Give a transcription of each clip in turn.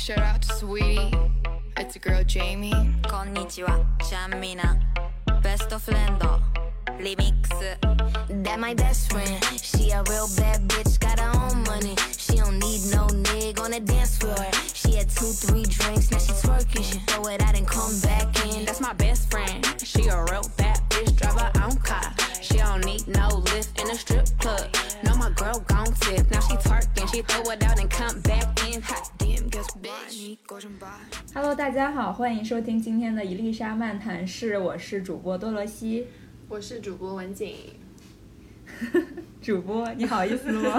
Shout out to Sweetie. It's a girl, Jamie. Konnichiwa, Chamina, Best of friend. Remix. That my best friend. She a real bad bitch, got her own money. She don't need no nigga on the dance floor. She had two, three drinks, now she twerking. She throw it out and come back in. That's my best friend. She a real bad bitch, drive her own car. She don't need no lift in a strip club. No, my girl gon' tip. Now she twerking, she throw it out and come back in. Hot damn, guess bitch. Hello，大家好，欢迎收听今天的伊丽莎漫谈室，我是主播多罗西。我是主播文景，主播，你好意思吗？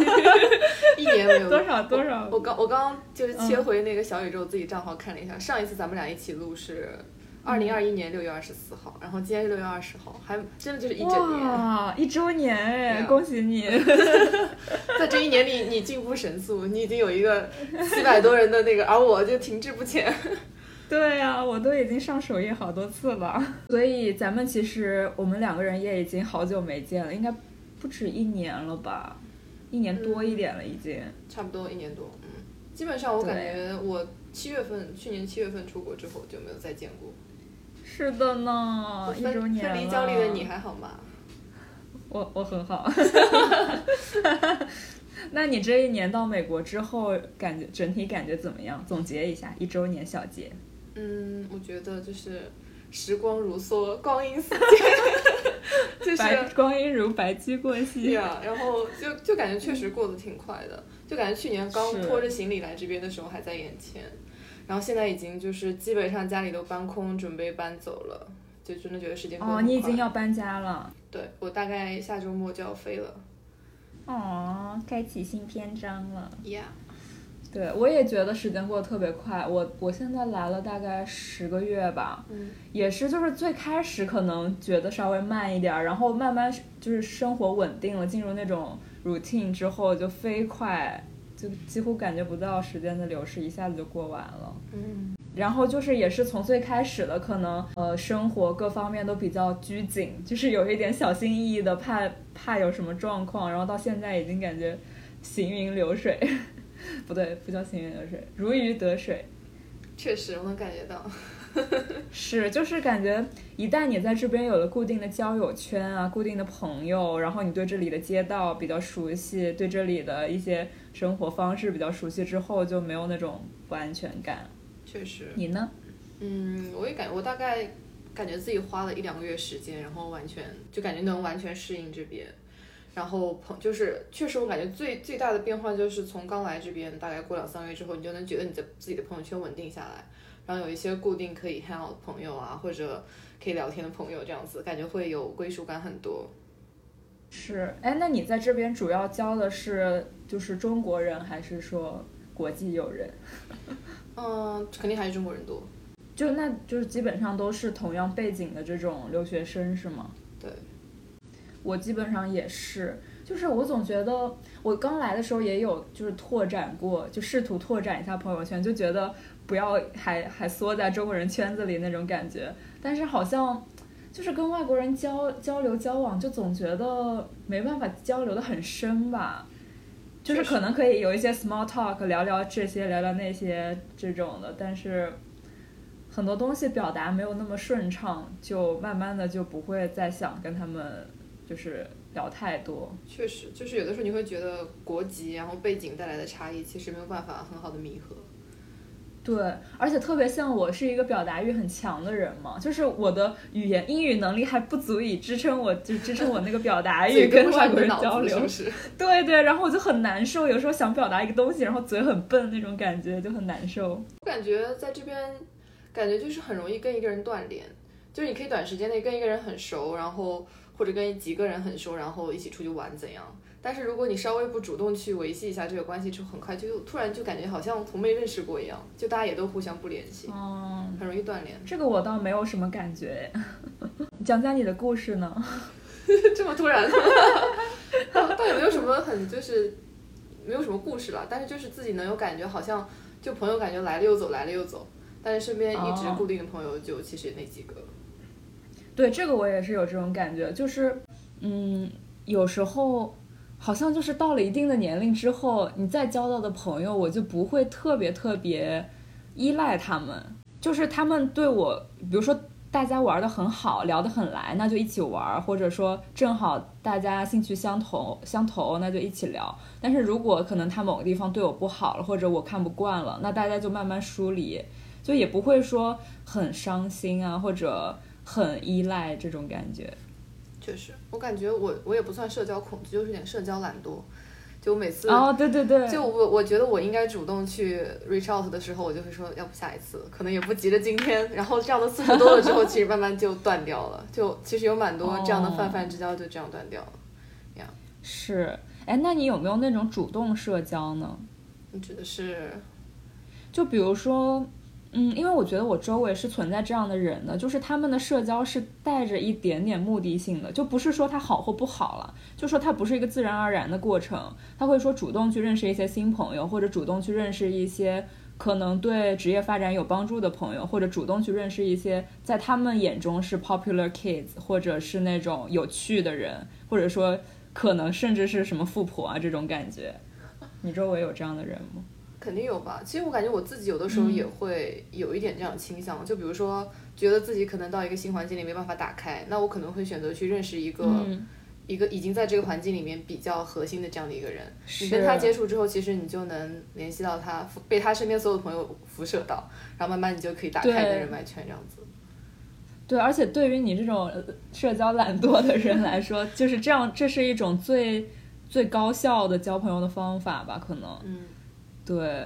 一年没有多少多少我刚我刚就是切回那个小宇宙自己账号看了一下，上一次咱们俩一起录是二零二一年六月二十四号，然后今天是六月二十号，还真的就是一整年。哇，一周年哎，啊恭喜你！在这一年里，你进步神速，你已经有一个七百多人的那个，而我就停滞不前。对呀、我都已经上首页好多次了，所以咱们其实我们两个人也已经好久没见了，应该不止一年了吧，一年多一点了已经。差不多一年多，嗯，基本上我感觉我七月份去年七月份出国之后就没有再见过。是的呢，一周年了。分离焦虑的你还好吗？我我很好。那你这一年到美国之后，感觉整体感觉怎么样？总结一下一周年小结。嗯，我觉得就是时光如梭，光阴似箭，就是光阴如白驹过对隙。啊、然后就就感觉确实过得挺快的，就感觉去年刚拖着行李来这边的时候还在眼前，然后现在已经就是基本上家里都搬空，准备搬走了，就真的觉得时间过得哦，你已经要搬家了。对我大概下周末就要飞了哦，开启新篇章了。，Yeah，对，我也觉得时间过得特别快。我我现在来了大概十个月吧，嗯也是就是最开始可能觉得稍微慢一点儿，然后慢慢就是生活稳定了，进入那种 routine 之后就飞快，就几乎感觉不到时间的流逝，一下子就过完了。嗯，然后就是也是从最开始的可能呃生活各方面都比较拘谨，就是有一点小心翼翼的，怕怕有什么状况，然后到现在已经感觉行云流水，不对，不叫行云流水，如鱼得水。确实我能感觉到，是，就是感觉一旦你在这边有了固定的交友圈啊，固定的朋友，然后你对这里的街道比较熟悉，对这里的一些生活方式比较熟悉之后，就没有那种不安全感。确实，你呢？嗯，我也感我大概感觉自己花了一两个月时间，然后完全就感觉能完全适应这边。然后朋就是确实，我感觉最最大的变化就是从刚来这边，大概过两三个月之后，你就能觉得你的自己的朋友圈稳定下来，然后有一些固定可以 hang out 的朋友啊，或者可以聊天的朋友，这样子感觉会有归属感很多。是，哎，那你在这边主要教的是就是中国人，还是说国际友人？嗯，肯定还是中国人多。就那就是基本上都是同样背景的这种留学生是吗？对，我基本上也是，就是我总觉得我刚来的时候也有就是拓展过，就试图拓展一下朋友圈，就觉得不要还还缩在中国人圈子里那种感觉，但是好像。就是跟外国人交交流交往，就总觉得没办法交流的很深吧，就是可能可以有一些 small talk，聊聊这些，聊聊那些这种的，但是很多东西表达没有那么顺畅，就慢慢的就不会再想跟他们就是聊太多。确实，就是有的时候你会觉得国籍然后背景带来的差异，其实没有办法很好的弥合。对，而且特别像我是一个表达欲很强的人嘛，就是我的语言英语能力还不足以支撑我，就支撑我那个表达欲跟外国人交流是。是？对对，然后我就很难受，有时候想表达一个东西，然后嘴很笨那种感觉就很难受。我感觉在这边，感觉就是很容易跟一个人断联，就是你可以短时间内跟一个人很熟，然后或者跟几个人很熟，然后一起出去玩怎样。但是如果你稍微不主动去维系一下这个关系，就很快就突然就感觉好像从没认识过一样，就大家也都互相不联系，嗯，很容易断联。这个我倒没有什么感觉。讲讲你的故事呢？这么突然，倒倒也没有什么很就是没有什么故事了，但是就是自己能有感觉，好像就朋友感觉来了又走，来了又走，但是身边一直哦固定的朋友就其实也那几个。对，这个我也是有这种感觉，就是，嗯，有时候好像就是到了一定的年龄之后，你再交到的朋友，我就不会特别特别依赖他们，就是他们对我，比如说大家玩的很好，聊得很来，那就一起玩，或者说正好大家兴趣相投相投，那就一起聊。但是如果可能他某个地方对我不好了，或者我看不惯了，那大家就慢慢疏离，就也不会说很伤心啊，或者很依赖这种感觉。确实，我感觉我我也不算社交恐惧，就是有点社交懒惰。就每次哦，对对对，就我我觉得我应该主动去 reach out 的时候，我就会说要不下一次，可能也不急着今天。然后这样的次数多了之后，其实慢慢就断掉了。就其实有蛮多这样的泛泛之交就这样断掉了。呀，是，哎，那你有没有那种主动社交呢？你指的是？就比如说。嗯，因为我觉得我周围是存在这样的人的，就是他们的社交是带着一点点目的性的，就不是说他好或不好了，就说他不是一个自然而然的过程，他会说主动去认识一些新朋友，或者主动去认识一些可能对职业发展有帮助的朋友，或者主动去认识一些在他们眼中是 popular kids，或者是那种有趣的人，或者说可能甚至是什么富婆啊这种感觉，你周围有这样的人吗？肯定有吧，其实我感觉我自己有的时候也会有一点这样倾向，就比如说觉得自己可能到一个新环境里没办法打开，那我可能会选择去认识一个一个已经在这个环境里面比较核心的这样的一个人，你跟他接触之后，其实你就能联系到他，被他身边所有的朋友辐射到，然后慢慢你就可以打开你的人脉圈这样子。对，而且对于你这种社交懒惰的人来说，就是这样，这是一种最最高效的交朋友的方法吧？可能。嗯。对，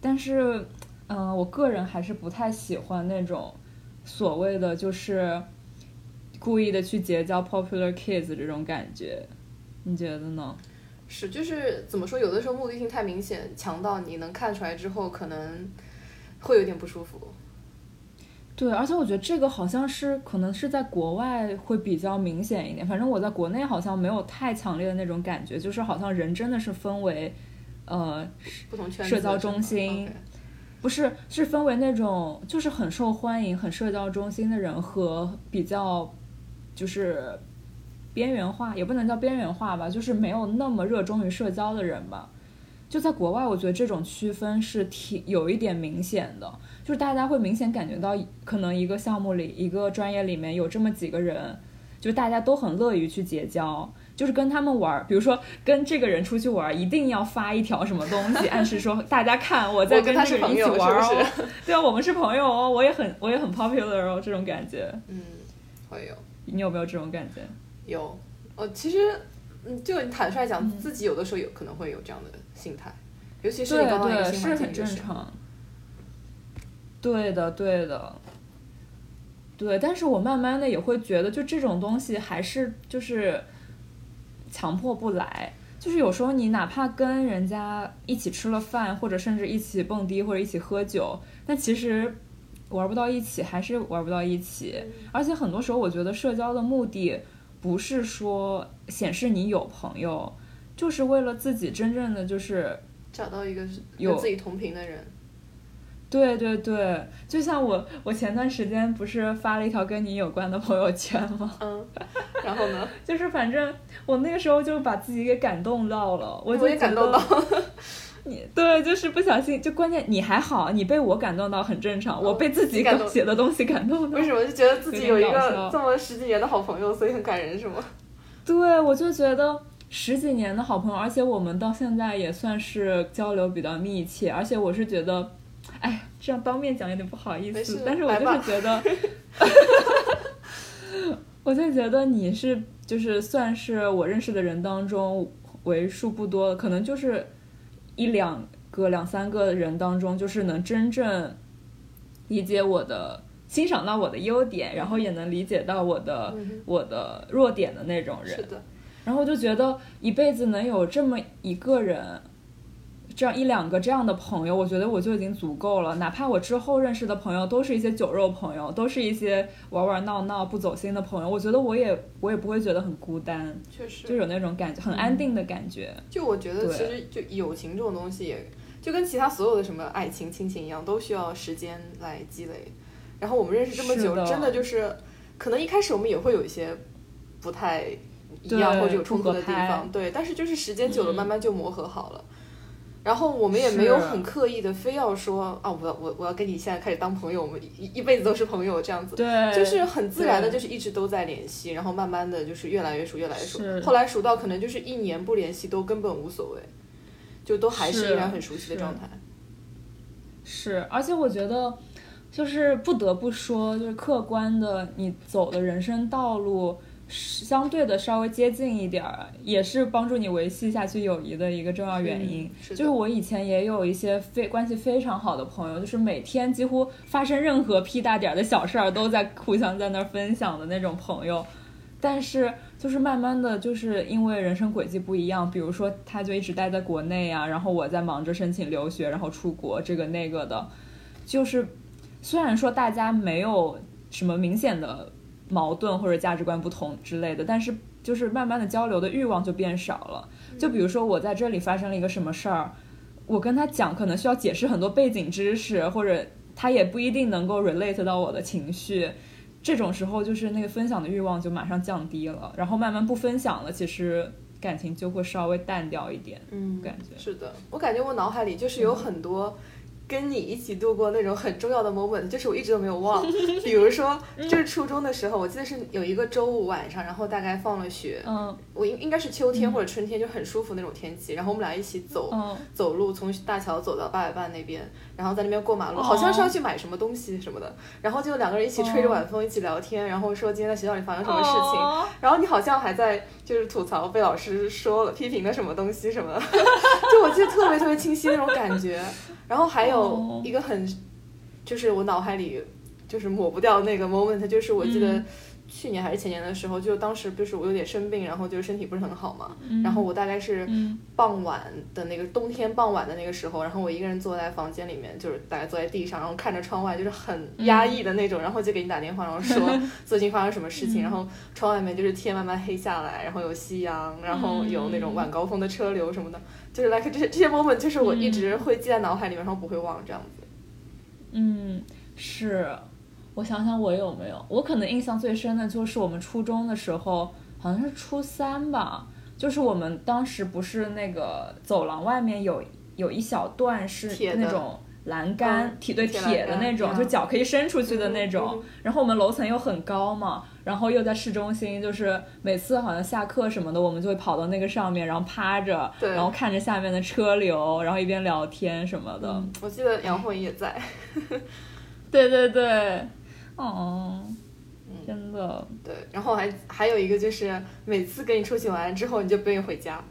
但是，嗯，我个人还是不太喜欢那种所谓的就是故意的去结交 popular kids 这种感觉，你觉得呢？是，就是怎么说，有的时候目的性太明显，强到你能看出来之后，可能会有点不舒服。对，而且我觉得这个好像是可能是在国外会比较明显一点，反正我在国内好像没有太强烈的那种感觉，就是好像人真的是分为。呃，社交中心不是是分为那种就是很受欢迎、很社交中心的人和比较就是边缘化，也不能叫边缘化吧，就是没有那么热衷于社交的人吧。就在国外，我觉得这种区分是挺有一点明显的，就是大家会明显感觉到，可能一个项目里、一个专业里面有这么几个人，就大家都很乐于去结交。就是跟他们玩，比如说跟这个人出去玩，一定要发一条什么东西，暗示说大家看我在跟这个人一起玩哦。对啊，我们是朋友哦，我也很我也很 popular 哦，这种感觉。嗯，会有。你有没有这种感觉？有。呃，其实，嗯，就你坦率讲，自己有的时候有可能会有这样的心态，尤其是你刚刚一个新环境的时候。对的，对的。对，但是我慢慢的也会觉得，就这种东西还是就是。强迫不来，就是有时候你哪怕跟人家一起吃了饭，或者甚至一起蹦迪或者一起喝酒，但其实玩不到一起，还是玩不到一起。而且很多时候，我觉得社交的目的不是说显示你有朋友，就是为了自己真正的就是找到一个有自己同频的人。对对对，就像我，我前段时间不是发了一条跟你有关的朋友圈吗？嗯，然后呢？就是反正我那个时候就把自己给感动到了，我也感动到。你对，就是不小心，就关键你还好，你被我感动到很正常，我被自己感写的东西感动到。为什么就觉得自己有一个这么十几年的好朋友，所以很感人是吗？对，我就觉得十几年的好朋友，而且我们到现在也算是交流比较密切，而且我是觉得。哎，这样当面讲有点不好意思，但是我就是觉得，我就觉得你是就是算是我认识的人当中为数不多，可能就是一两个、两三个人当中，就是能真正理解我的、欣赏到我的优点，然后也能理解到我的我的弱点的那种人。是的，然后我就觉得一辈子能有这么一个人。这样一两个这样的朋友，我觉得我就已经足够了。哪怕我之后认识的朋友都是一些酒肉朋友，都是一些玩玩闹闹不走心的朋友，我觉得我也我也不会觉得很孤单。确实，就有那种感觉，很安定的感觉。就我觉得，其实就友情这种东西，也就跟其他所有的什么爱情、亲情一样，都需要时间来积累。然后我们认识这么久，真的就是，可能一开始我们也会有一些不太一样或者有冲突的地方，对。但是就是时间久了，慢慢就磨合好了。然后我们也没有很刻意的非要说啊，我要我我要跟你现在开始当朋友，我们一一辈子都是朋友这样子。对，就是很自然的，就是一直都在联系，然后慢慢的就是越来越熟，越来越熟。后来熟到可能就是一年不联系都根本无所谓，就都还是是依然很熟悉的状态。是，而且我觉得，就是不得不说，就是客观的，你走的人生道路是相对的稍微接近一点儿，也是帮助你维系下去友谊的一个重要原因。嗯是就是我以前也有一些非关系非常好的朋友，就是每天几乎发生任何屁大点儿的小事儿，都在互相在那儿分享的那种朋友。但是就是慢慢的就是因为人生轨迹不一样，比如说他就一直待在国内啊，然后我在忙着申请留学，然后出国这个那个的，就是虽然说大家没有什么明显的矛盾或者价值观不同之类的，但是就是慢慢的交流的欲望就变少了。就比如说我在这里发生了一个什么事儿，我跟他讲可能需要解释很多背景知识，或者他也不一定能够 relate 到我的情绪。这种时候，就是那个分享的欲望就马上降低了，然后慢慢不分享了，其实感情就会稍微淡掉一点。嗯，感觉是的，我感觉我脑海里就是有很多跟你一起度过那种很重要的 moment，就是我一直都没有忘。比如说，就是初中的时候，我记得是有一个周五晚上，然后大概放了学，嗯我应应该是秋天或者春天，就很舒服那种天气，然后我们俩一起走。嗯，走路从大桥走到八百伴那边，然后在那边过马路，哦好像是要去买什么东西什么的，然后就两个人一起吹着晚风，一起聊天，然后说今天在学校里发生什么事情，哦然后你好像还在就是吐槽被老师说了批评的什么东西什么的，就我记得特别特别清晰那种感觉。然后还有哦。一个很，就是我脑海里就是抹不掉那个 moment，就是我记得嗯去年还是前年的时候，就当时就是我有点生病，然后就是身体不是很好嘛，嗯然后我大概是嗯傍晚的那个冬天傍晚的那个时候，然后我一个人坐在房间里面，就是大概坐在地上，然后看着窗外，就是很压抑的那种，然后就给你打电话，然后说 最近发生什么事情，然后窗外面就是天慢慢黑下来，然后有夕阳，然后有那种晚高峰的车流什么的，就是 like 这些这些 moment，就是我一直会记在脑海里面，然后不会忘这样子。嗯，是，我想想我有没有，我可能印象最深的就是我们初中的时候，好像是初三吧，就是我们当时不是那个走廊外面有有一小段是那种。栏杆嗯铁对铁的那种，嗯就脚可以伸出去的那种。然后我们楼层又很高嘛，然后又在市中心，就是每次好像下课什么的，我们就会跑到那个上面，然后趴着，然后看着下面的车流，然后一边聊天什么的。嗯，我记得杨慧也在。对 对对，哦，真的，对，然后还还有一个就是每次跟你出去玩之后，你就不愿意回家，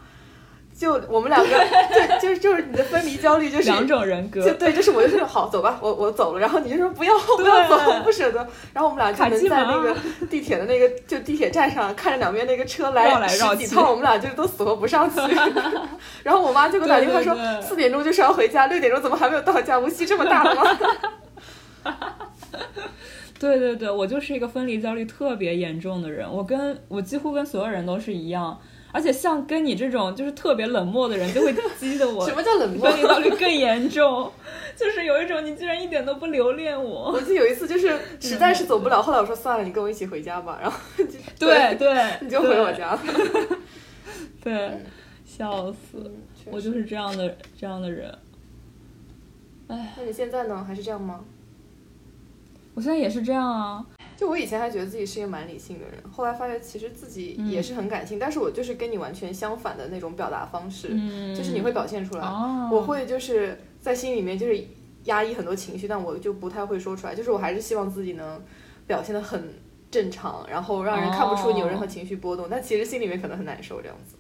就我们两个 就就就是你的分离焦虑就是两种人格。就，对，就是我就说好走吧，我我走了，然后你就说不要不要走，我不舍得，然后我们俩就能在那个地铁的那个就地铁站上看着两边那个车来十几趟，我们俩就都死活不上去，然后我妈就给我打电话说四点钟就是要回家，六点钟怎么还没有到家？无锡这么大了吗？对对对，我就是一个分离焦虑特别严重的人，我跟我几乎跟所有人都是一样，而且像跟你这种就是特别冷漠的人，就会激得我 什么叫冷漠分？离焦虑更严重，就是有一种你居然一点都不留恋我。我记得有一次就是实在是走不了，后来我说算了，你跟我一起回家吧，然后就对对，你就回我家了。对，对，笑死，我就是这样的这样的人。哎，那你现在呢？还是这样吗？我现在也是这样啊。就我以前还觉得自己是一个蛮理性的人，后来发现其实自己也是很感性，但是我就是跟你完全相反的那种表达方式，嗯，就是你会表现出来，哦，我会就是在心里面就是压抑很多情绪，但我就不太会说出来，就是我还是希望自己能表现的很正常，然后让人看不出你有任何情绪波动，但其实心里面可能很难受这样子。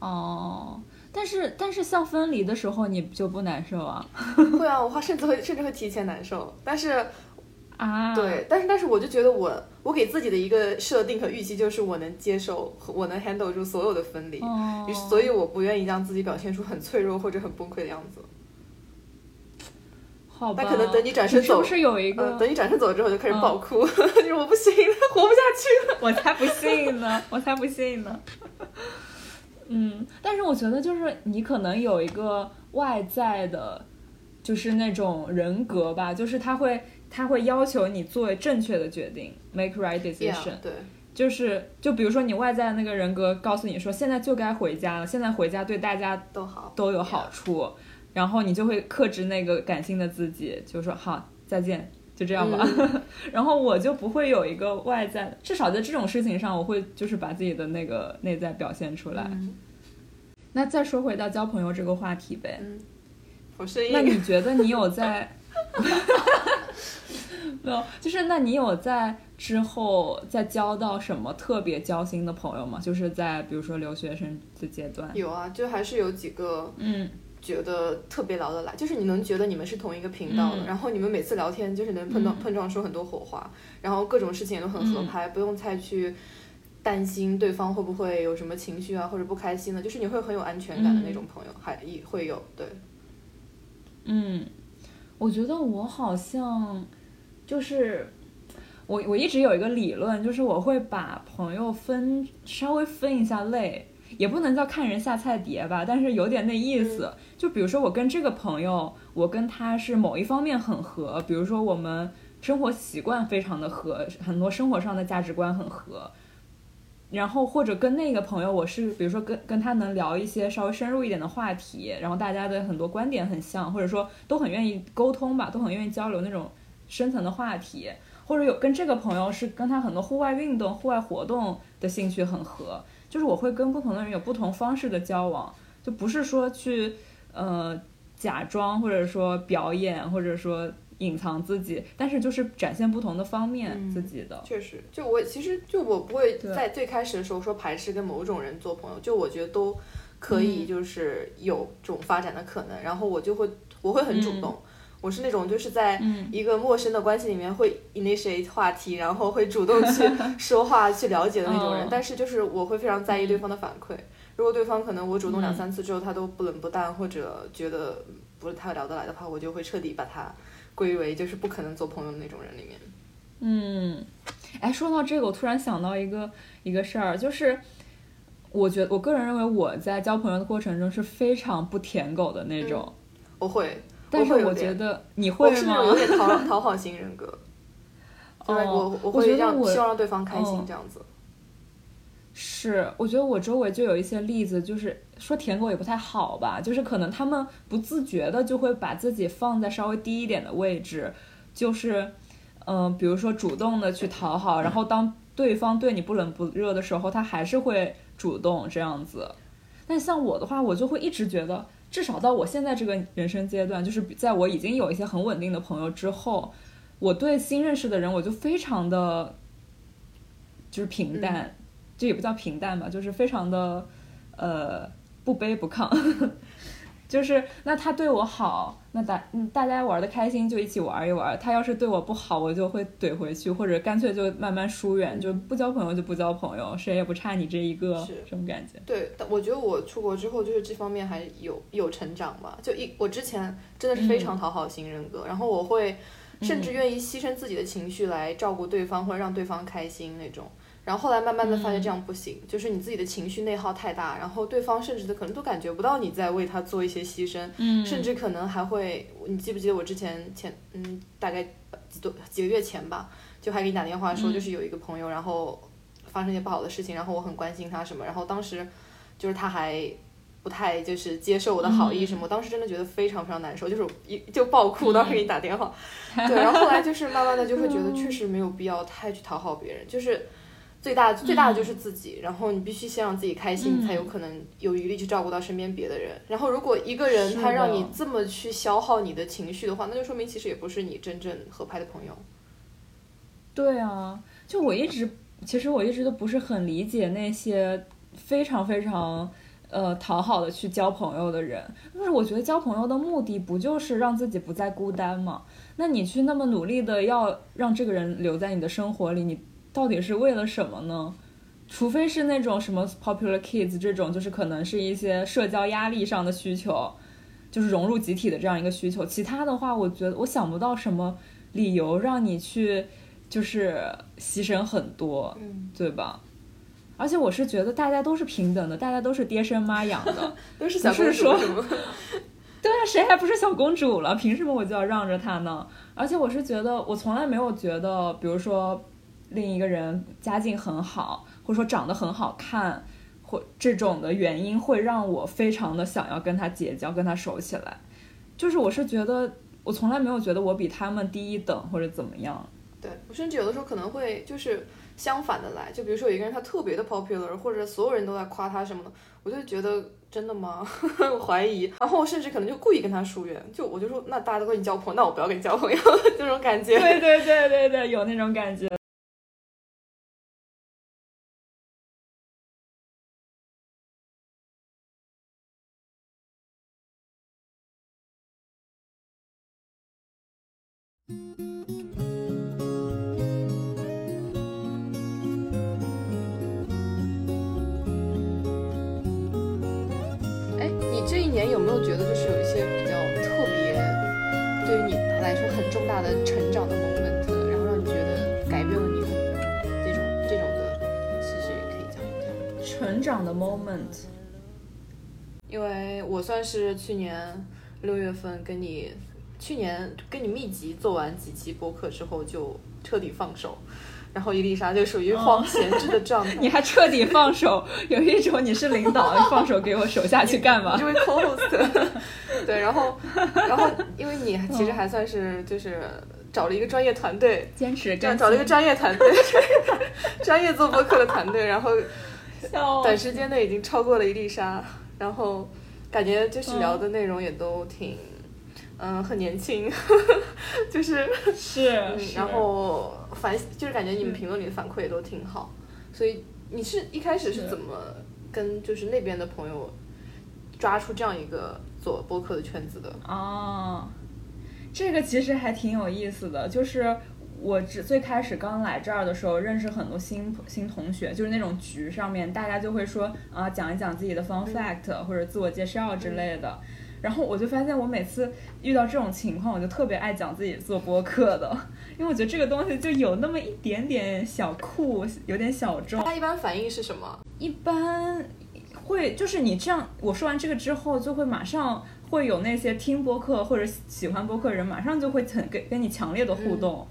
哦，但是但是像分离的时候，你就不难受啊？会啊，我甚至会甚至会提前难受，但是啊，对，但是但是我就觉得我我给自己的一个设定和预期就是我能接受，我能 handle 住所有的分离，哦于是所以我不愿意让自己表现出很脆弱或者很崩溃的样子。好吧。那可能等你转身走是有一个？嗯，等你转身走之后就开始嗯爆哭，就是我不行了，活不下去了。我才不信呢，我才不信呢。嗯，但是我觉得就是你可能有一个外在的，就是那种人格吧，就是他会他会要求你做正确的决定，make right decision。Yeah，对，就是就比如说你外在的那个人格告诉你说现在就该回家了，现在回家对大家都好，都有好处，然后你就会克制那个感性的自己，就说好再见，就这样吧。然后我就不会有一个外在，至少在这种事情上，我会就是把自己的那个内在表现出来。嗯那再说回到交朋友这个话题呗，我那你觉得你有在？没有，就是那你有在之后再交到什么特别交心的朋友吗？就是在比如说留学生的阶段。有啊，就还是有几个嗯觉得特别聊得来，就是你能觉得你们是同一个频道的，嗯然后你们每次聊天就是能碰到、碰撞出很多火花，然后各种事情也都很合拍，不用再去担心对方会不会有什么情绪啊或者不开心的，就是你会很有安全感的那种朋友，还也会有对。嗯，我觉得我好像就是我我一直有一个理论，就是我会把朋友分稍微分一下类，也不能叫看人下菜碟吧，但是有点那意思。就比如说我跟这个朋友，我跟他是某一方面很合，比如说我们生活习惯非常的合，很多生活上的价值观很合。然后或者跟那个朋友，我是比如说跟跟他能聊一些稍微深入一点的话题，然后大家的很多观点很像，或者说都很愿意沟通吧，都很愿意交流那种深层的话题，或者有跟这个朋友是跟他很多户外运动、户外活动的兴趣很合，就是我会跟不同的人有不同方式的交往，就不是说去呃假装或者说表演或者说隐藏自己，但是就是展现不同的方面嗯自己的。确实，就我其实就我不会在最开始的时候说排斥跟某种人做朋友，就我觉得都可以，嗯就是有这种发展的可能。然后我就会我会很主动，我是那种就是在嗯一个陌生的关系里面会 initiate 话题，然后会主动去 说话去了解的那种人。嗯但是就是我会非常在意对方的反馈，如果对方可能我主动两嗯三次之后他都不冷不淡或者觉得不是太聊得来的话，我就会彻底把他归为就是不可能做朋友的那种人里面。嗯，哎，说到这个，我突然想到一个一个事儿，就是我觉得我个人认为我在交朋友的过程中是非常不舔狗的那种，我会，但是我觉得你会吗是那种？有点讨讨好型人格，就是我哦我我觉得我会让希望让对方开心嗯这样子。是，我觉得我周围就有一些例子，就是说舔狗也不太好吧，就是可能他们不自觉的就会把自己放在稍微低一点的位置，就是，嗯、比如说主动的去讨好，然后当对方对你不冷不热的时候，他还是会主动这样子。但像我的话，我就会一直觉得，至少到我现在这个人生阶段，就是在我已经有一些很稳定的朋友之后，我对新认识的人，我就非常的，就是平淡，这也不叫平淡吧，就是非常的，呃，不卑不亢。就是那他对我好，那大嗯大家玩的开心就一起玩一玩。他要是对我不好，我就会怼回去，或者干脆就慢慢疏远，就不交朋友就不交朋友，谁也不差你这一个，是这种感觉。对，我觉得我出国之后就是这方面还有有成长吧。就一我之前真的是非常讨好型人格，然后我会甚至愿意牺牲自己的情绪来照顾对方或者让对方开心那种。然后后来慢慢的发现这样不行，就是你自己的情绪内耗太大，然后对方甚至可能都感觉不到你在为他做一些牺牲，嗯。甚至可能还会，你记不记得我之前前嗯大概几多几个月前吧，就还给你打电话说，嗯。就是有一个朋友，然后发生一些不好的事情，然后我很关心他什么，然后当时就是他还不太就是接受我的好意什么，我当时真的觉得非常非常难受，就是一就爆哭，当时给你打电话，对，然后后来就是慢慢的就会觉得确 实没有必要太去讨好别人，就是。最大最大的就是自己，然后你必须先让自己开心，嗯才有可能有余力去照顾到身边别的人。然后如果一个人他让你这么去消耗你的情绪的话，那就说明其实也不是你真正合拍的朋友。对啊，就我一直，其实我一直都不是很理解那些非常非常呃讨好的去交朋友的人，就是我觉得交朋友的目的不就是让自己不再孤单吗？那你去那么努力的要让这个人留在你的生活里，你到底是为了什么呢？除非是那种什么 popular kids 这种，就是可能是一些社交压力上的需求，就是融入集体的这样一个需求。其他的话，我觉得我想不到什么理由让你去就是牺牲很多，嗯，对吧？而且我是觉得大家都是平等的，大家都是爹生妈养的，都是小不是说公主什么？对啊，谁还不是小公主了？凭什么我就要让着她呢？而且我是觉得，我从来没有觉得，比如说，另一个人家境很好，或者说长得很好看，或这种的原因，会让我非常的想要跟他结交，跟他熟起来。就是我是觉得，我从来没有觉得我比他们低一等或者怎么样。对我甚至有的时候可能会就是相反的来，就比如说有一个人他特别的 popular，或者所有人都在夸他什么的，我就觉得真的吗？我 怀疑，然后我甚至可能就故意跟他疏远，就我就说那大家都跟你交朋友，那我不要跟你交朋友，这种感觉。对对对对对，有那种感觉。成长的 moment，因为我算是去年六月份跟你，去年跟你密集做完几期播客之后就彻底放手，然后伊丽莎就属于荒闲置的状态。你还彻底放手，有一种你是领导，你放手给我手下去干嘛这？位 co-host，对，然后，然后，因为你其实还算是就是找了一个专业团队，坚持这样干，找了一个专业团队，专业做播客的团队，然后笑短时间内已经超过了一粒沙，然后感觉就是聊的内容也都挺，嗯，很年轻，就是是然后反就是感觉你们评论里的反馈也都挺好，所以你是一开始是是。怎么跟就是那边的朋友抓出这样一个做播客的圈子的？哦，这个其实还挺有意思的，就是我只最开始刚来这儿的时候，认识很多新新同学，就是那种局上面大家就会说啊，讲一讲自己的 fun fact、或者自我介绍之类的。然后我就发现，我每次遇到这种情况，我就特别爱讲自己做播客的，因为我觉得这个东西就有那么一点点小酷，有点小众。他一般反应是什么？一般会就是你这样，我说完这个之后，就会马上会有那些听播客或者喜欢播客的人，马上就会很跟跟你强烈的互动。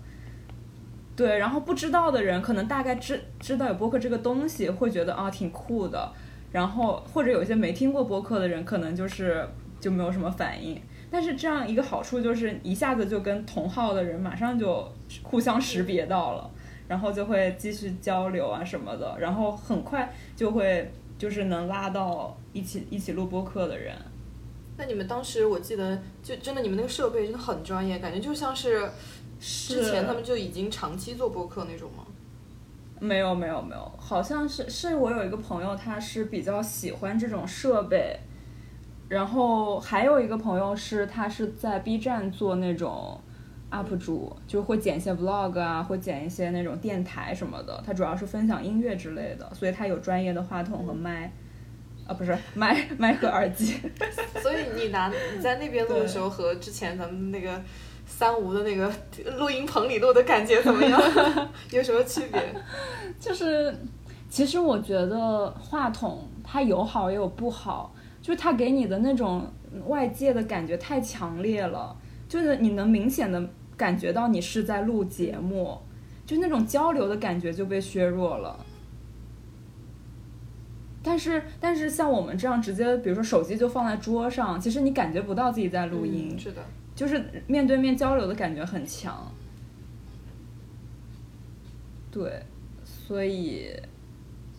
对，然后不知道的人可能大概知知道有播客这个东西，会觉得啊挺酷的。然后或者有一些没听过播客的人，可能就是就没有什么反应。但是这样一个好处就是一下子就跟同号的人马上就互相识别到了，然后就会继续交流啊什么的，然后很快就会就是能拉到一起一起录播客的人。那你们当时我记得就真的你们那个设备真的很专业，感觉就像是之前他们就已经长期做播客那种吗？没有没有没有，好像是是我有一个朋友，他是比较喜欢这种设备，然后还有一个朋友是他是在 B 站做那种 UP 主，就会剪一些 Vlog 啊，会剪一些那种电台什么的。他主要是分享音乐之类的，所以他有专业的话筒和麦，啊不是麦麦和耳机。所以你拿你在那边录的时候和之前咱们那个三无的那个录音棚里录的感觉怎么样？有什么区别？就是，其实我觉得话筒它有好也有不好，就是它给你的那种外界的感觉太强烈了，就是你能明显的感觉到你是在录节目，就那种交流的感觉就被削弱了。但是，但是像我们这样直接，比如说手机就放在桌上，其实你感觉不到自己在录音，嗯是的，就是面对面交流的感觉很强。对，所以，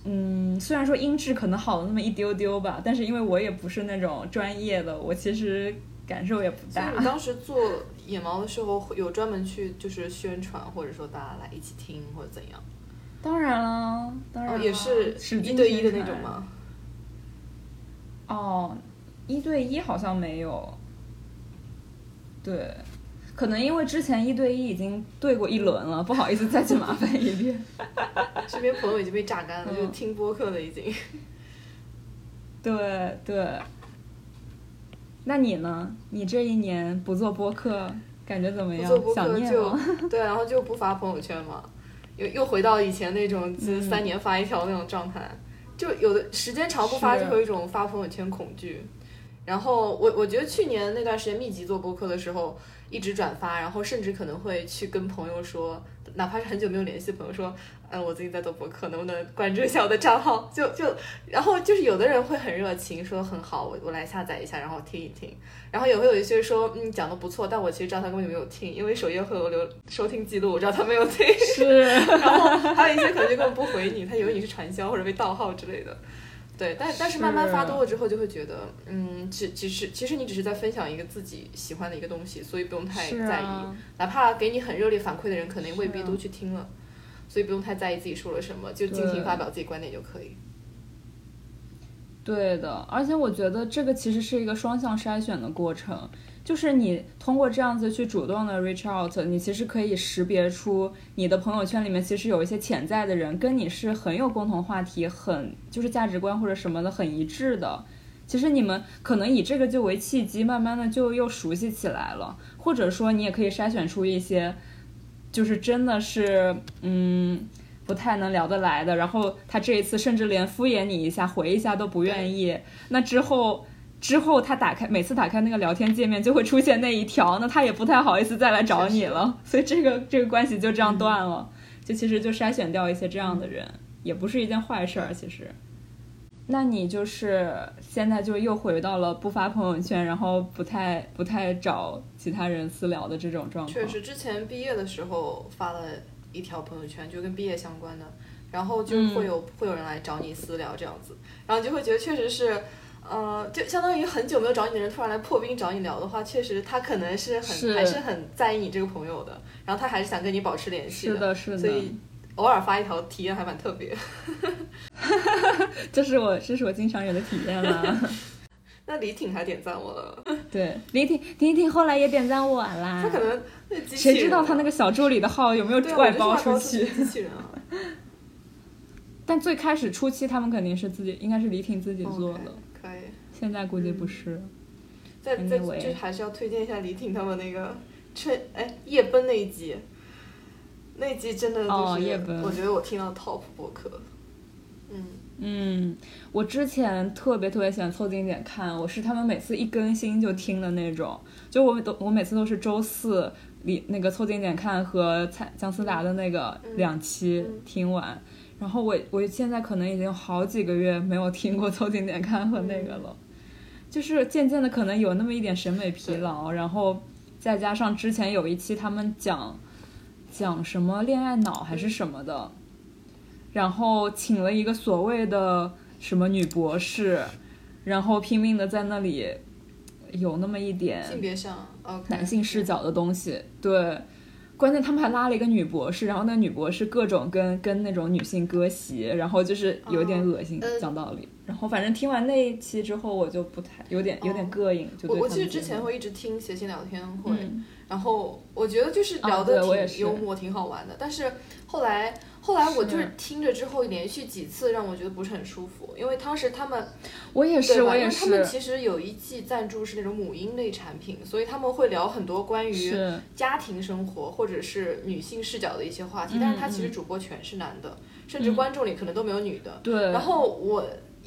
嗯，虽然说音质可能好了那么一丢丢吧，但是因为我也不是那种专业的，我其实感受也不大。你当时做野毛的时候，会有专门去就是宣传，或者说大家来一起听或者怎样？当然了，当然哦，也是是一对一的那种吗？哦，一对一好像没有。对，可能因为之前一对一已经对过一轮了，不好意思再去麻烦一遍。身边朋友已经被榨干了，嗯就听播客的已经。对对。那你呢？你这一年不做播客，感觉怎么样不做？播想念客就吗？对，然后就不发朋友圈嘛，又又回到以前那种就是三年发一条那种状态，就有的时间长不发就会有一种发朋友圈恐惧，然后我我觉得去年那段时间密集做播客的时候，一直转发，然后甚至可能会去跟朋友说，哪怕是很久没有联系的朋友说，嗯，我最近在做播客，能不能关注一下我的账号？就就，然后就是有的人会很热情，说很好，我我来下载一下，然后听一听。然后也会有一些说，嗯，讲的不错，但我其实知道他根本就没有听，因为首页会有留收听记录，我知道他没有听。是，然后还有一些可能就根本不回你，他以为你是传销或者被盗号之类的。对，但但是慢慢发多了之后，就会觉得，嗯，其其实其实你只是在分享一个自己喜欢的一个东西，所以不用太在意，哪怕给你很热烈反馈的人，可能未必都去听了，所以不用太在意自己说了什么，就尽情发表自己观点就可以。对的，而且我觉得这个其实是一个双向筛选的过程，就是你通过这样子去主动的 reach out，你其实可以识别出你的朋友圈里面其实有一些潜在的人跟你是很有共同话题，很就是价值观或者什么的很一致的，其实你们可能以这个就为契机，慢慢的就又熟悉起来了，或者说你也可以筛选出一些，就是真的是嗯。不太能聊得来的，然后他这一次甚至连敷衍你一下、回一下都不愿意。那之后，之后他打开每次打开那个聊天界面就会出现那一条，那他也不太好意思再来找你了。所以这个这个关系就这样断了。就其实就筛选掉一些这样的人，也不是一件坏事儿。其实，那你就是现在就又回到了不发朋友圈，然后不太不太找其他人私聊的这种状况。确实，之前毕业的时候发了。一条朋友圈就跟毕业相关的，然后就会有会有人来找你私聊这样子，然后就会觉得确实是，呃，就相当于很久没有找你的人突然来破冰找你聊的话，确实他可能是很还是很在意你这个朋友的，然后他还是想跟你保持联系的，是的，所以偶尔发一条体验还蛮特别。这是我这是我经常有的体验啦。那李挺还点赞我了，对，李挺李挺后来也点赞我啦。他可能谁知道他那个小助理的号有没有外包出去？机器人啊。但最开始初期他们肯定是自己，应该是李挺自己做的。现在估计不是。在在就还是要推荐一下李挺他们那个春哎夜奔那一集，那一集真的就是夜奔我觉得我听到 top 播客，嗯。嗯，我之前特别特别喜欢凑近一点看，我是他们每次一更新就听的那种，就我都我每次都是周四里那个凑近点看和蔡姜思达的那个两期听完，然后我我现在可能已经好几个月没有听过凑近点看和那个了，就是渐渐的可能有那么一点审美疲劳，然后再加上之前有一期他们讲讲什么恋爱脑还是什么的。然后请了一个所谓的什么女博士，然后拼命的在那里有那么一点性别上男性视角的东西，对，关键他们还拉了一个女博士，然后那女博士各种跟跟那种女性割席，然后就是有点恶心，讲道理。然后反正听完那一期之后，我就不太有点有点膈应。我我其实之前会一直听谐星聊天会，然后我觉得就是聊的挺幽默，挺好玩的，但是后来。后来我就是听着之后，连续几次让我觉得不是很舒服，因为当时他们，我也是，我也是，他们其实有一季赞助是那种母婴类产品，所以他们会聊很多关于家庭生活或者是女性视角的一些话题，但是他其实主播全是男的，甚至观众里可能都没有女的。对。然后我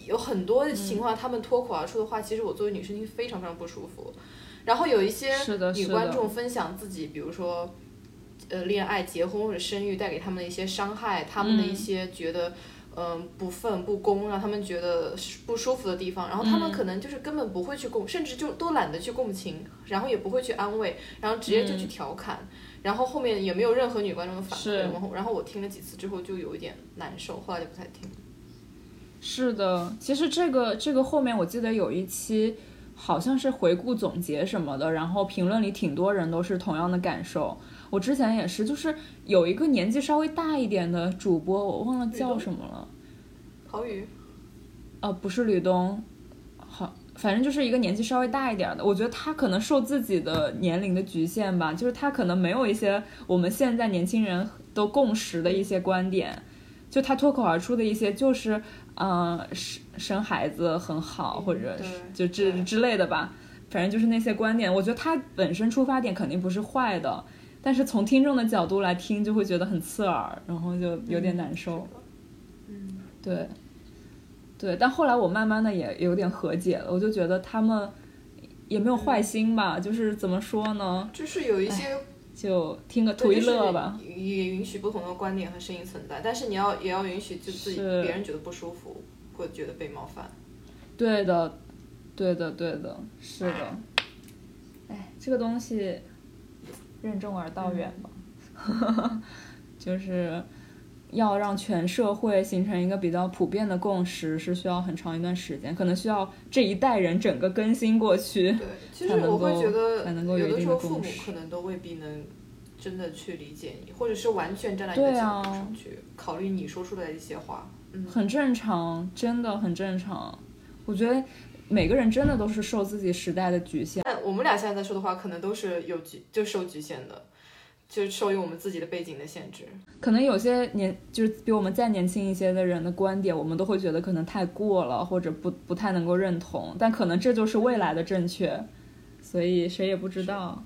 有很多情况，他们脱口而出的话，其实我作为女生听非常非常不舒服。然后有一些女观众分享自己，比如说。呃，恋爱、结婚或者生育带给他们的一些伤害，他们的一些觉得，嗯，不愤、不公，让他们觉得不舒服的地方，然后他们可能就是根本不会去共，甚至就都懒得去共情，然后也不会去安慰，然后直接就去调侃，然后后面也没有任何女观众的反馈，然后然后我听了几次之后就有一点难受，后来就不太听。是的，其实这个这个后面我记得有一期好像是回顾总结什么的，然后评论里挺多人都是同样的感受。我之前也是，就是有一个年纪稍微大一点的主播，我忘了叫什么了。陶宇。呃，不是吕东，好，反正就是一个年纪稍微大一点的。我觉得他可能受自己的年龄的局限吧，就是他可能没有一些我们现在年轻人都共识的一些观点，就他脱口而出的一些就是，嗯，生生孩子很好，或者就之之类的吧。反正就是那些观点，我觉得他本身出发点肯定不是坏的。但是从听众的角度来听，就会觉得很刺耳，然后就有点难受。嗯，对，对。但后来我慢慢的也有点和解了，我就觉得他们也没有坏心吧，就是怎么说呢，就是有一些就听个图一乐吧。就是也允许不同的观点和声音存在，但是你要也要允许就自己别人觉得不舒服，或者觉得被冒犯。对的，对的，对的，是的。哎，这个东西任重而道远吧，就是要让全社会形成一个比较普遍的共识，是需要很长一段时间，可能需要这一代人整个更新过去。对，其实我会觉得有的时候父母可能都未必能真的去理解你，或者是完全站在你的对角度啊上去考虑你说出来的一些话。嗯，很正常，真的很正常。我觉得每个人真的都是受自己时代的局限。但我们俩现在在说的话，可能都是有局就受局限的，就受于我们自己的背景的限制。可能有些年就是比我们再年轻一些的人的观点，我们都会觉得可能太过了，或者不不太能够认同。但可能这就是未来的正确，所以谁也不知道。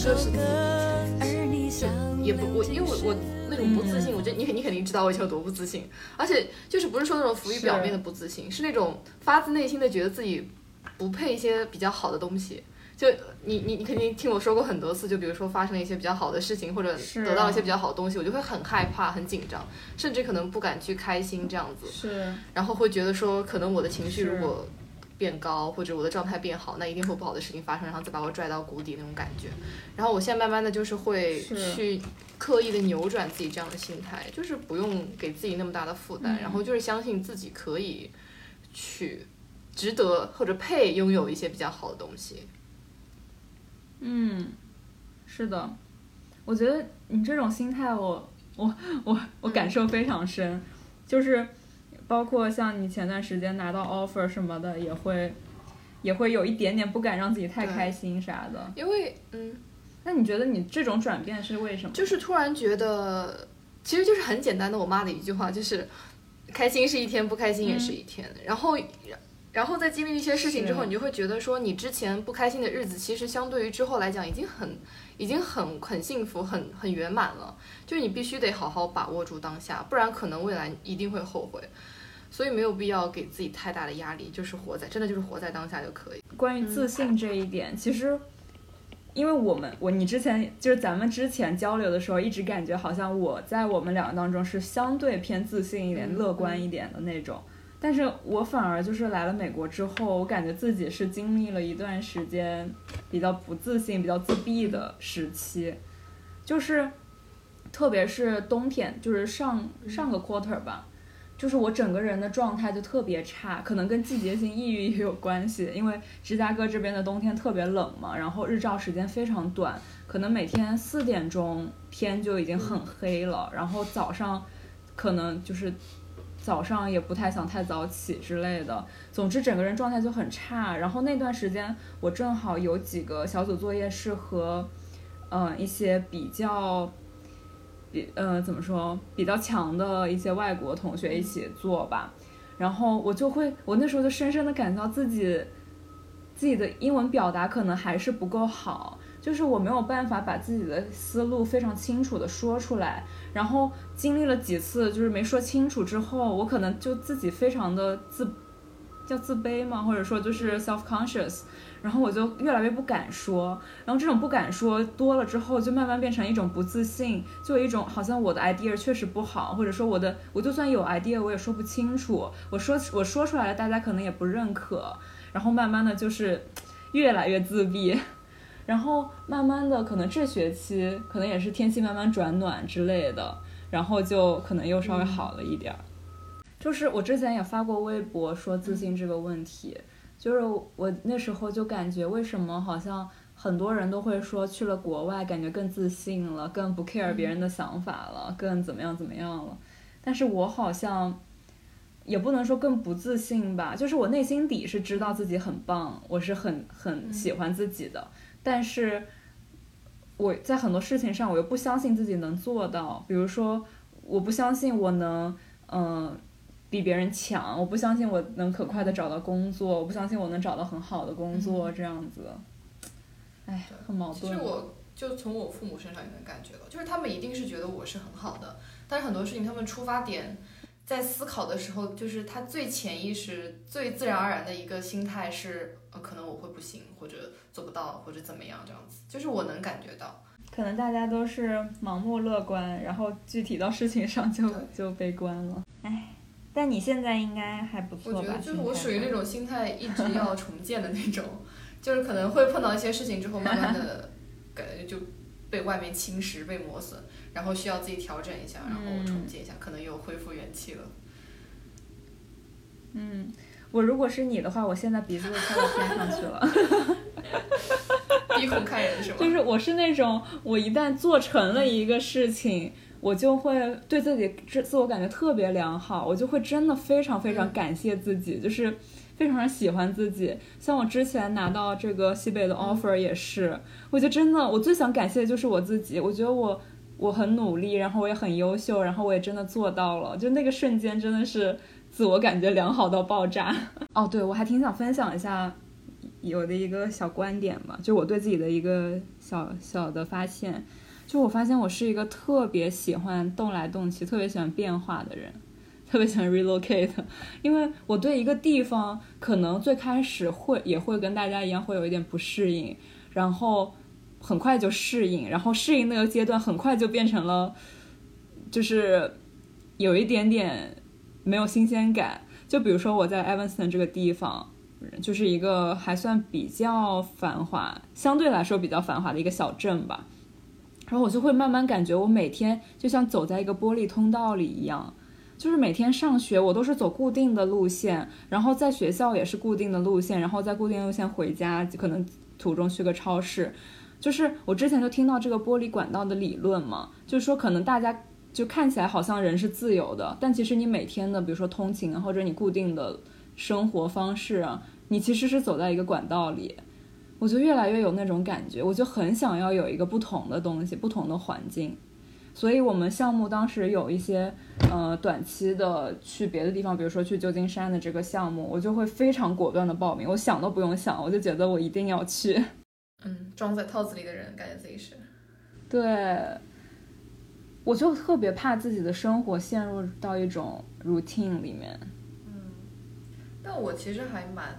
觉一个是。自己就也不我因为我我那种不自信，我觉得你肯你肯定知道我以前有多不自信，而且就是不是说那种浮于表面的不自信，是那种发自内心的觉得自己不配一些比较好的东西。就你你你肯定听我说过很多次，就比如说发生了一些比较好的事情，或者得到了一些比较好的东西，我就会很害怕、很紧张，甚至可能不敢去开心这样子。是，然后会觉得说，可能我的情绪如果变高，或者我的状态变好，那一定会不好的事情发生，然后再把我拽到谷底那种感觉。然后我现在慢慢的就是会去刻意的扭转自己这样的心态，就是不用给自己那么大的负担，嗯然后就是相信自己可以去值得或者配拥有一些比较好的东西。嗯，是的，我觉得你这种心态我，我我我感受非常深，就是包括像你前段时间拿到 offer 什么的，也会也会有一点点不敢让自己太开心啥的。因为嗯，那你觉得你这种转变是为什么？就是突然觉得，其实就是很简单的，我妈的一句话就是，开心是一天，不开心也是一天。然后，然后在经历一些事情之后，你就会觉得说，你之前不开心的日子，其实相对于之后来讲，已经很，已经很很幸福，很很圆满了。就是你必须得好好把握住当下，不然可能未来一定会后悔。所以没有必要给自己太大的压力，就是活在真的就是活在当下就可以。关于自信这一点，其实，因为我们我你之前就是咱们之前交流的时候，一直感觉好像我在我们两个当中是相对偏自信一点、嗯乐观一点的那种，但是我反而就是来了美国之后，我感觉自己是经历了一段时间比较不自信、比较自闭的时期，就是特别是冬天，就是上上个 quarter 吧。就是我整个人的状态就特别差，可能跟季节性抑郁也有关系，因为芝加哥这边的冬天特别冷嘛，然后日照时间非常短，可能每天四点钟天就已经很黑了，然后早上可能就是早上也不太想太早起之类的，总之整个人状态就很差。然后那段时间我正好有几个小组作业是和嗯、呃一些比较。比呃怎么说比较强的一些外国同学一起做吧，然后我就会我那时候就深深的感到自己自己的英文表达可能还是不够好，就是我没有办法把自己的思路非常清楚的说出来，然后经历了几次就是没说清楚之后，我可能就自己非常的自叫自卑嘛，或者说就是 self conscious，然后我就越来越不敢说，然后这种不敢说多了之后，就慢慢变成一种不自信，就有一种好像我的 idea 确实不好，或者说我的我就算有 idea 我也说不清楚，我说我说出来了大家可能也不认可，然后慢慢的就是越来越自闭，然后慢慢的可能这学期可能也是天气慢慢转暖之类的，然后就可能又稍微好了一点儿。就是我之前也发过微博说自信这个问题，就是我那时候就感觉为什么好像很多人都会说去了国外感觉更自信了，更不 care 别人的想法了，更怎么样怎么样了，但是我好像也不能说更不自信吧，就是我内心底是知道自己很棒，我是很很喜欢自己的，但是我在很多事情上我又不相信自己能做到，比如说我不相信我能嗯、比别人强，我不相信我能可快的找到工作，我不相信我能找到很好的工作，这样子，哎，很矛盾。其实我就从我父母身上也能感觉到，就是他们一定是觉得我是很好的，但是很多事情他们出发点在思考的时候，就是他最潜意识、最自然而然的一个心态是，呃，可能我会不行，或者做不到，或者怎么样这样子，就是我能感觉到。可能大家都是盲目乐观，然后具体到事情上就就悲观了。哎，但你现在应该还不错吧？我觉得就是我属于那种心态一直要重建的那种，就是可能会碰到一些事情之后，慢慢的 感觉就被外面侵蚀、被磨损，然后需要自己调整一下，然后重建一下，可能又恢复元气了。嗯，我如果是你的话，我现在鼻子都快要天上去了。鼻孔看人是吗？就是我是那种，我一旦做成了一个事情，我就会对自己自自我感觉特别良好，我就会真的非常非常感谢自己，就是非常喜欢自己。像我之前拿到这个西北的 offer 也是，我觉得真的，我最想感谢的就是我自己。我觉得我我很努力，然后我也很优秀，然后我也真的做到了，就那个瞬间真的是自我感觉良好到爆炸。哦，对，我还挺想分享一下。有的一个小观点嘛，就我对自己的一个小小的发现，就我发现我是一个特别喜欢动来动去、特别喜欢变化的人，特别喜欢 relocate，因为我对一个地方可能最开始会也会跟大家一样会有一点不适应，然后很快就适应，然后适应那个阶段很快就变成了，就是有一点点没有新鲜感。就比如说我在 Evanston 这个地方。就是一个还算比较繁华，相对来说比较繁华的一个小镇吧。然后我就会慢慢感觉，我每天就像走在一个玻璃通道里一样，就是每天上学我都是走固定的路线，然后在学校也是固定的路线，然后在固定路线回家，可能途中去个超市。就是我之前就听到这个玻璃管道的理论嘛，就是说可能大家就看起来好像人是自由的，但其实你每天的，比如说通勤，或者你固定的。生活方式啊，你其实是走在一个管道里，我就越来越有那种感觉，我就很想要有一个不同的东西，不同的环境。所以我们项目当时有一些呃短期的去别的地方，比如说去旧金山的这个项目，我就会非常果断的报名，我想都不用想，我就觉得我一定要去。嗯，装在套子里的人，感觉自己是。对，我就特别怕自己的生活陷入到一种 routine 里面。嗯但我其实还蛮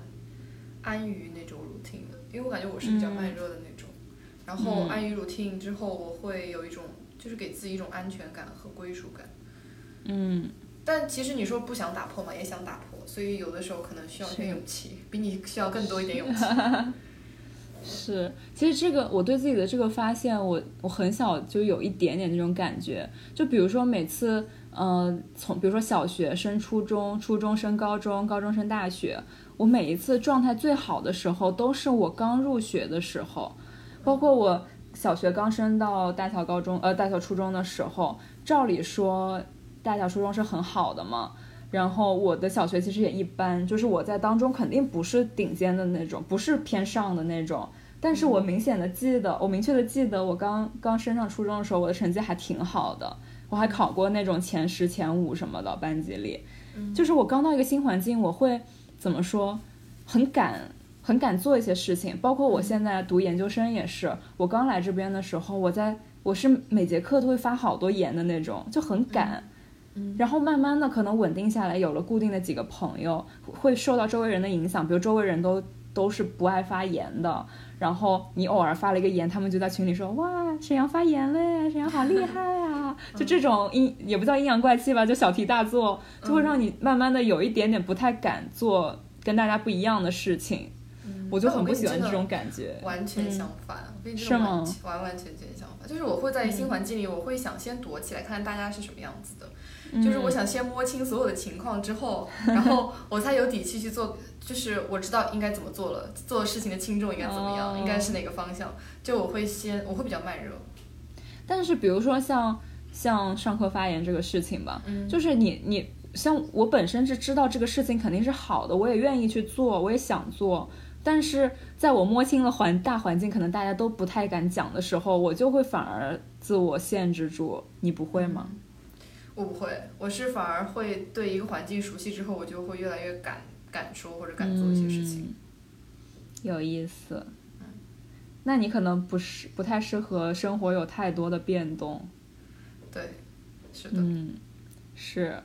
安于那种因为我感觉我是比较慢热的那种。然后安于 routine 之后，我会有一种就是给自己一种安全感和归属感。嗯。但其实你说不想打破嘛，也想打破，所以有的时候可能需要一点勇气，比你需要更多一点勇气。是，其实这个我对自己的这个发现，我我很小就有一点点那种感觉，就比如说每次。嗯，从比如说小学升初中，初中升高中，高中升大学，我每一次状态最好的时候都是我刚入学的时候，包括我小学刚升到大小高中，呃，大小初中的时候，照理说大小初中是很好的嘛，然后我的小学其实也一般，就是我在当中肯定不是顶尖的那种，不是偏上的那种，但是我明显的记得，我明确的记得我刚刚升上初中的时候，我的成绩还挺好的。我还考过那种前十、前五什么的班级里，就是我刚到一个新环境，我会怎么说，很敢、很敢做一些事情。包括我现在读研究生也是，我刚来这边的时候，我在我是每节课都会发好多言的那种，就很敢。然后慢慢的可能稳定下来，有了固定的几个朋友，会受到周围人的影响，比如周围人都都是不爱发言的。然后你偶尔发了一个言，他们就在群里说：“哇，沈阳发言嘞，沈阳好厉害啊！” 就这种阴也不叫阴阳怪气吧，就小题大做，就会让你慢慢的有一点点不太敢做跟大家不一样的事情。我就很不喜欢这种感觉。完全相反，是吗？完完全全相反，就是我会在新环境里，我会想先躲起来，看看大家是什么样子的。就是我想先摸清所有的情况之后，然后 我才有底气去做。就是我知道应该怎么做了，做事情的轻重应该怎么样，应该是哪个方向。就我会先，我会比较慢热。但是比如说像像上课发言这个事情吧，就是你你像我本身是知道这个事情肯定是好的，我也愿意去做，我也想做。但是在我摸清了环大环境，可能大家都不太敢讲的时候，我就会反而自我限制住。你不会吗？我不会，我是反而会对一个环境熟悉之后，我就会越来越敢敢说或者敢做一些事情。嗯有意思。那你可能不是不太适合生活有太多的变动。对，是的，嗯，是。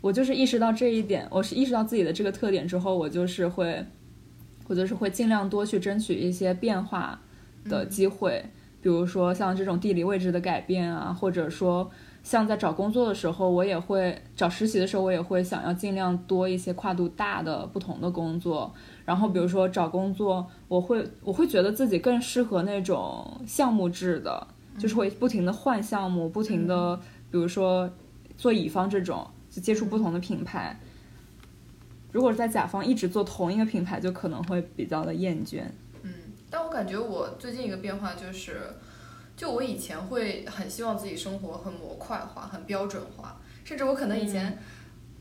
我就是意识到这一点，我是意识到自己的这个特点之后，我就是会，我就是会尽量多去争取一些变化的机会，比如说像这种地理位置的改变啊，或者说像在找工作的时候，我也会找实习的时候，我也会想要尽量多一些跨度大的不同的工作。然后比如说找工作，我会我会觉得自己更适合那种项目制的，就是会不停的换项目，不停的，比如说做乙方这种，就接触不同的品牌。如果是在甲方一直做同一个品牌，就可能会比较的厌倦。嗯，但我感觉我最近一个变化就是，就我以前会很希望自己生活很模块化、很标准化，甚至我可能以前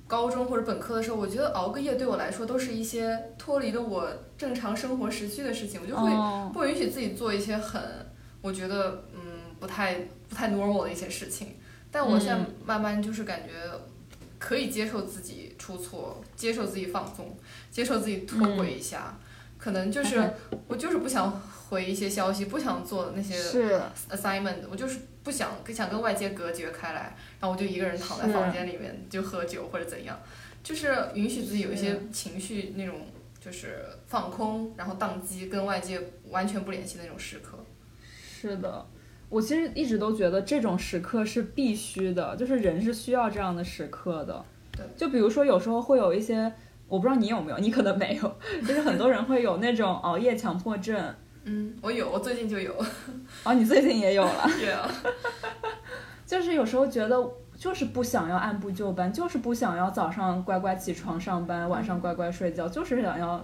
高中或者本科的时候，我觉得熬个夜对我来说都是一些脱离了我正常生活时区的事情，我就会哦，不允许自己做一些很我觉得嗯不太不太 normal 的一些事情。但我现在嗯。慢慢就是感觉可以接受自己出错，接受自己放纵，接受自己脱轨一下。可能就是我就是不想回一些消息，不想做那些是 assignment，我就是不想想跟外界隔绝开来，然后我就一个人躺在房间里面就喝酒或者怎样，就是允许自己有一些情绪那种就是放空，然后宕机，跟外界完全不联系的那种时刻。是的，我其实一直都觉得这种时刻是必须的，就是人是需要这样的时刻的。对，就比如说有时候会有一些，我不知道你有没有，你可能没有，就是很多人会有那种熬夜强迫症。嗯，我有，我最近就有。哦，你最近也有了，对啊，就是有时候觉得就是不想要按部就班，就是不想要早上乖乖起床上班，晚上乖乖睡觉，就是想要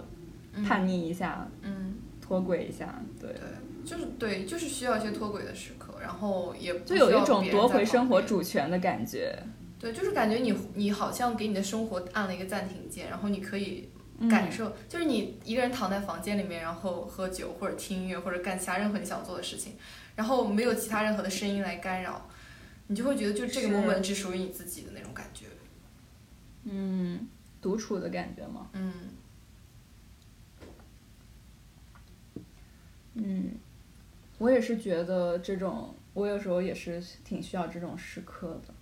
叛逆一下，嗯，脱轨一下，对。对，就是对，就是需要一些脱轨的时刻，然后也不就有一种夺回生活主权的感觉。对，就是感觉你你好像给你的生活按了一个暂停键，然后你可以嗯感受，就是你一个人躺在房间里面，然后喝酒或者听音乐或者干其他任何你想做的事情，然后没有其他任何的声音来干扰，你就会觉得就这个是 moment 只属于你自己的那种感觉。嗯，独处的感觉吗？嗯，嗯，我也是觉得这种，我有时候也是挺需要这种时刻的。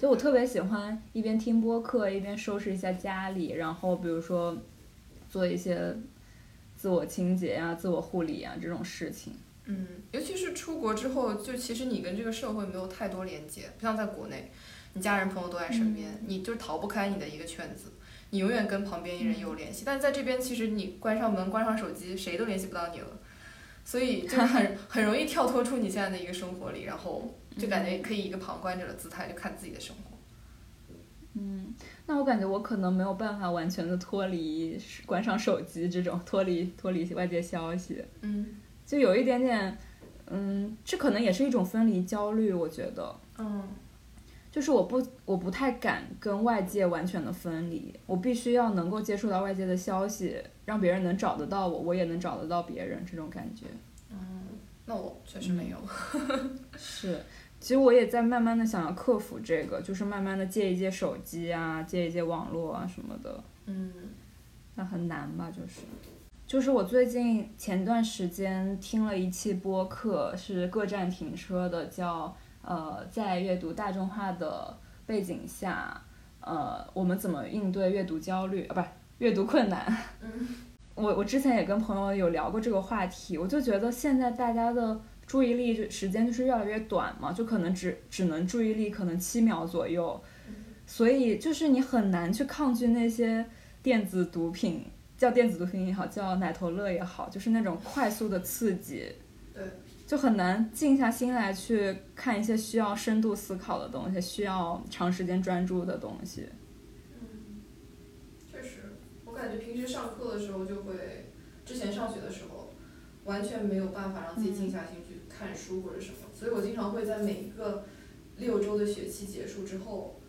所以我特别喜欢一边听播客，一边收拾一下家里，然后比如说做一些自我清洁呀、自我护理啊这种事情。嗯，尤其是出国之后，就其实你跟这个社会没有太多连接，不像在国内，你家人朋友都在身边，你就逃不开你的一个圈子，你永远跟旁边一人有联系。但是在这边，其实你关上门、关上手机，谁都联系不到你了，所以就 是很很容易跳脱出你现在的一个生活里，然后就感觉可以以一个旁观者的姿态就看自己的生活。嗯，那我感觉我可能没有办法完全的脱离关上手机这种脱离脱离外界消息。嗯就有一点点，嗯，这可能也是一种分离焦虑，我觉得，嗯就是我不我不太敢跟外界完全的分离，我必须要能够接触到外界的消息，让别人能找得到我，我也能找得到别人，这种感觉嗯，那我确实没有。是。其实我也在慢慢的想要克服这个，就是慢慢的戒一戒手机啊，戒一戒网络啊什么的。嗯那很难吧？就是，就是我最近前段时间听了一期播客，是各站停车的，叫呃，在阅读大众化的背景下，呃，我们怎么应对阅读焦虑啊？不是阅读困难。我我之前也跟朋友有聊过这个话题，我就觉得现在大家的注意力就时间就是越来越短嘛，就可能只只能注意力可能七秒左右，所以就是你很难去抗拒那些电子毒品，叫电子毒品也好，叫奶头乐也好，就是那种快速的刺激，对，就很难静下心来去看一些需要深度思考的东西，需要长时间专注的东西。确实，我感觉平时上课的时候就会，之前上学的时候，完全没有办法让自己静下心去看书或者什么，所以我经常会在每一个六周的学期结束之后，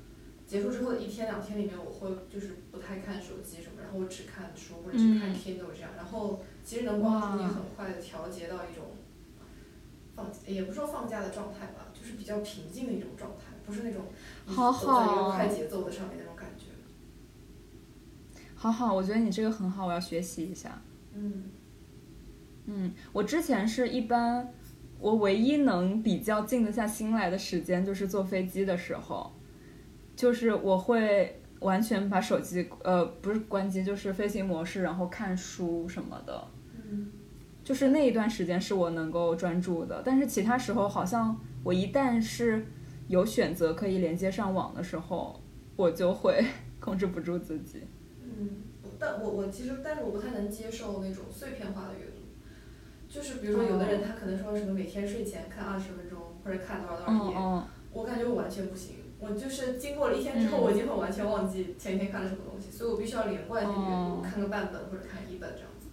结束之后的一天两天里面，我会就是不太看手机什么，然后我只看书或者只看嗯。Kindle 这样，然后其实能帮助你很快的调节到一种放，也不说放假的状态吧，就是比较平静的一种状态，不是那种好走在一个好。快节奏的上面那种感觉。好好，我觉得你这个很好，我要学习一下。嗯。嗯，我之前是一般，我唯一能比较静得下心来的时间就是坐飞机的时候，就是我会完全把手机呃不是关机，就是飞行模式，然后看书什么的。嗯就是那一段时间是我能够专注的，但是其他时候好像我一旦是有选择可以连接上网的时候，我就会控制不住自己。嗯，但我我其实但是我不太能接受那种碎片化的阅读，就是比如说有的人他可能说什么每天睡前看二十分钟或者看多少多少页，我感觉我完全不行。我就是经过了一天之后，嗯我已经会完全忘记前一天看了什么东西，所以我必须要连贯性阅读，哦看个半本或者看一本这样子。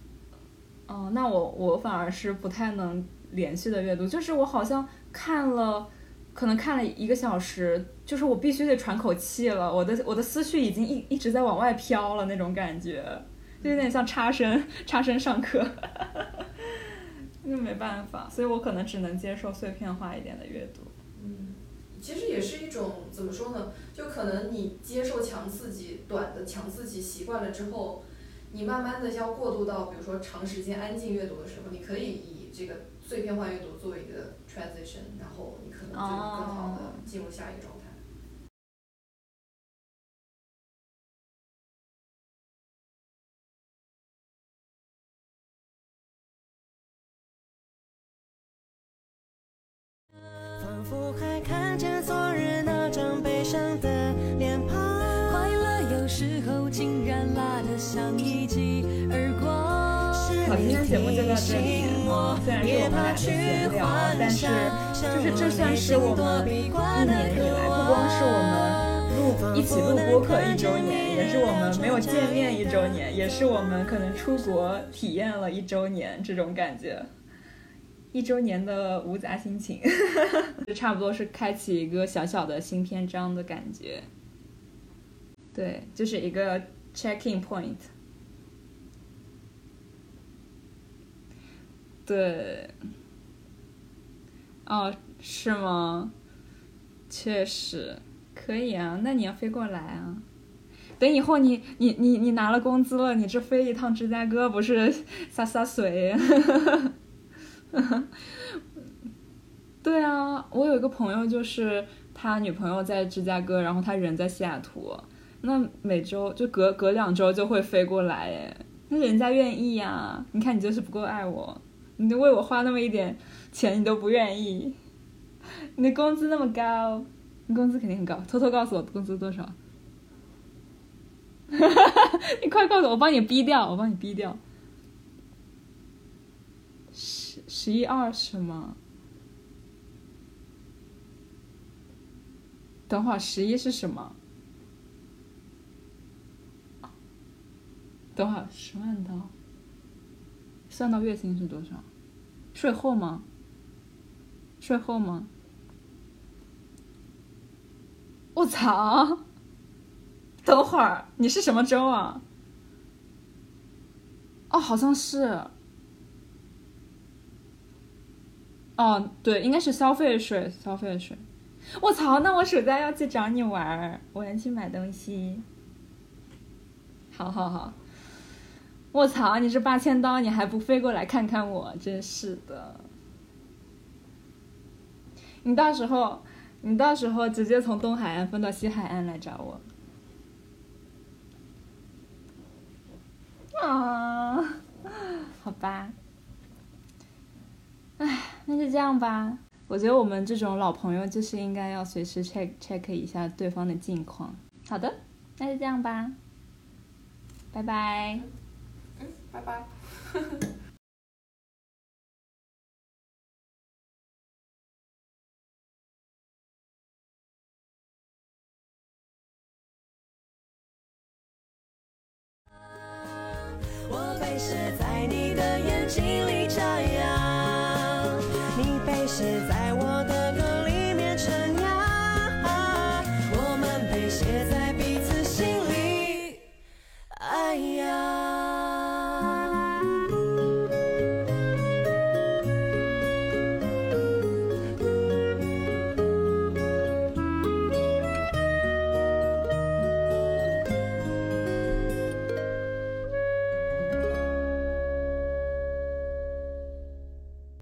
哦，那我我反而是不太能连续的阅读，就是我好像看了，可能看了一个小时，就是我必须得喘口气了，我的我的思绪已经一一直在往外飘了那种感觉，就有点像插身插身上课，那没办法，所以我可能只能接受碎片化一点的阅读。嗯，其实也是一种怎么说呢？就可能你接受强刺激、短的强刺激习惯了之后，你慢慢的要过渡到比如说长时间安静阅读的时候，你可以以这个碎片化阅读作为一个 transition，然后你可能就更好的进入下一个状态。仿佛还看见昨日那张悲伤的脸庞。快乐有时候竟然辣得像一记耳光。好，今天节目就到这里。虽然是我们俩的闲聊，但是就是这算是我们一年以来，不光是我们录一起录播客一周年，也是我们没有见面一周年，也是我们可能出国体验了一周年这种感觉。一周年的无杂心情，就差不多是开启一个小小的新篇章的感觉。对，就是一个 checking point。对，哦，是吗？确实可以啊，那你要飞过来啊。等以后你你你你拿了工资了，你这飞一趟芝加哥不是洒洒水？对啊，我有一个朋友，就是他女朋友在芝加哥，然后他人在西雅图，那每周就隔隔两周就会飞过来，哎，那人家愿意呀、你看你就是不够爱我，你就为我花那么一点钱，你都不愿意，你的工资那么高，你工资肯定很高，偷偷告诉我工资多少？哈哈哈你快告诉我，我帮你逼掉，我帮你逼掉。十一二是吗？等会儿十一是什么？等会儿十万刀，算到月薪是多少？税后吗？税后吗？我操！等会儿你是什么州啊？哦，好像是。哦，对，应该是消费税，消费税。我操，那我暑假要去找你玩儿，我要去买东西。好好好。我操，你这八千刀，你还不飞过来看看我？真是的。你到时候，你到时候直接从东海岸分到西海岸来找我。啊，好吧。唉，那就这样吧。我觉得我们这种老朋友就是应该要随时 check check 一下对方的近况。好的，那就这样吧。拜拜。嗯，拜拜。我被写在你的眼睛里眨呀，你被写在我